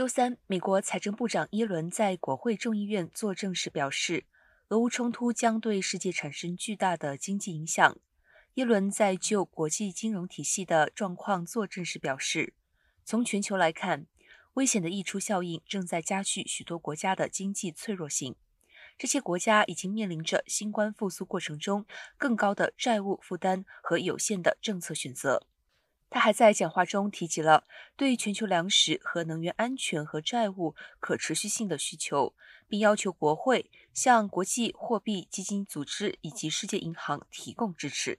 周三，美国财政部长耶伦在国会众议院作证时表示，俄乌冲突将对世界产生巨大的经济影响。耶伦在就国际金融体系的状况作证时表示，从全球来看，危险的溢出效应正在加剧许多国家的经济脆弱性。这些国家已经面临着新冠复苏过程中更高的债务负担和有限的政策选择。他还在讲话中提及了对全球粮食和能源安全和债务可持续性的需求，并要求国会向国际货币基金组织以及世界银行提供支持。